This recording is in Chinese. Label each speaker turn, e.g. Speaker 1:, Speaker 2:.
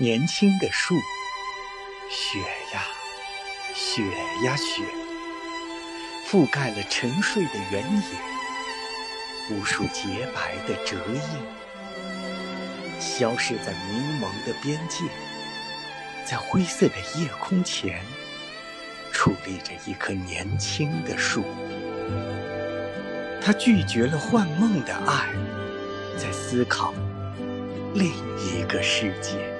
Speaker 1: 年轻的树，雪呀，雪呀雪，覆盖了沉睡的原野，无数洁白的折叶，消失在迷蒙的边界，在灰色的夜空前，矗立着一棵年轻的树，它拒绝了幻梦的爱，在思考另一个世界。